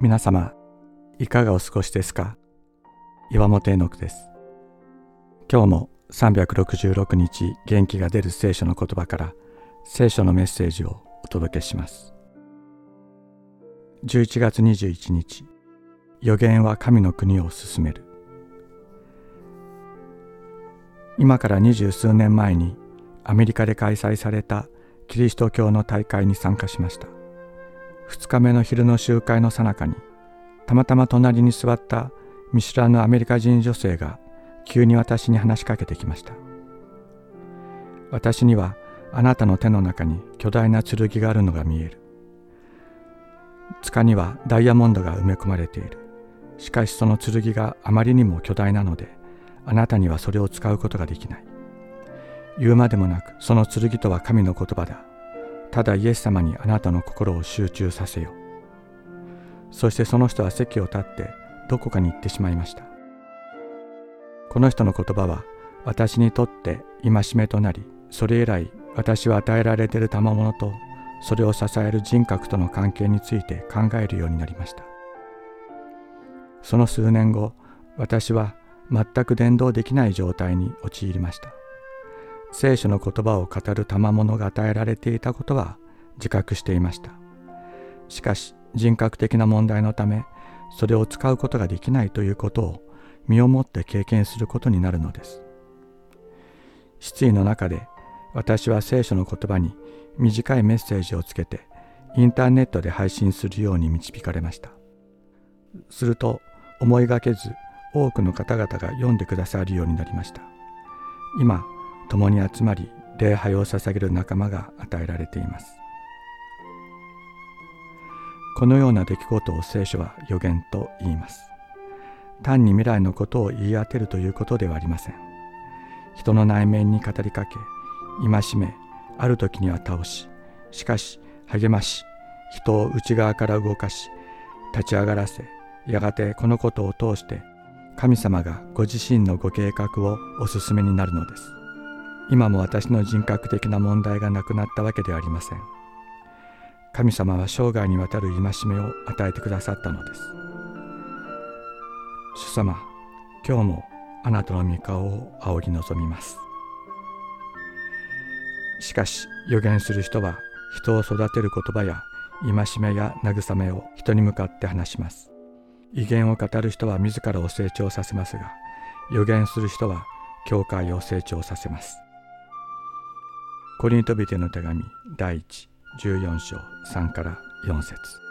皆様いかがお過ごしですか？岩本絵の句です。今日も366日元気が出る聖書の言葉から聖書のメッセージをお届けします。11月21日予言は神の国を進める。今から二十数年前にアメリカで開催されたキリスト教の大会に参加しました。2日目の昼の集会のさなかにたまたま隣に座った見知らぬアメリカ人女性が急に私に話しかけてきました。私にはあなたの手の中に巨大な剣があるのが見える。塚にはダイヤモンドが埋め込まれている。しかしその剣があまりにも巨大なのであなたにはそれを使うことができない。言うまでもなくその剣とは神の言葉だ。ただイエス様にあなたの心を集中させよ。そしてその人は席を立ってどこかに行ってしまいました。この人の言葉は私にとって戒めとなりそれ以来私は与えられている賜物とそれを支える人格との関係について考えるようになりました。その数年後私は全く伝道できない状態に陥りました。聖書の言葉を語る賜物が与えられていたことは自覚していました。しかし人格的な問題のためそれを使うことができないということを身をもって経験することになるのです。失意の中で私は聖書の言葉に短いメッセージをつけてインターネットで配信するように導かれました。すると思いがけず多くの方々が読んでくださるようになりました。今共に集まり礼拝を捧げる仲間が与えられています。このような出来事を聖書は予言と言います。単に未来のことを言い当てるということではありません。人の内面に語りかけ戒めある時には倒ししかし励まし人を内側から動かし立ち上がらせやがてこのことを通して神様がご自身のご計画をお進めになるのです。今も私の人格的な問題がなくなったわけではありません。神様は生涯にわたる戒めを与えてくださったのです。主様今日もあなたの御顔を仰ぎ望みます。しかし予言する人は人を育てる言葉や戒めや慰めを人に向かって話します。威厳を語る人は自らを成長させますが予言する人は教会を成長させます。コリントビテの手紙第1、14章3から4節。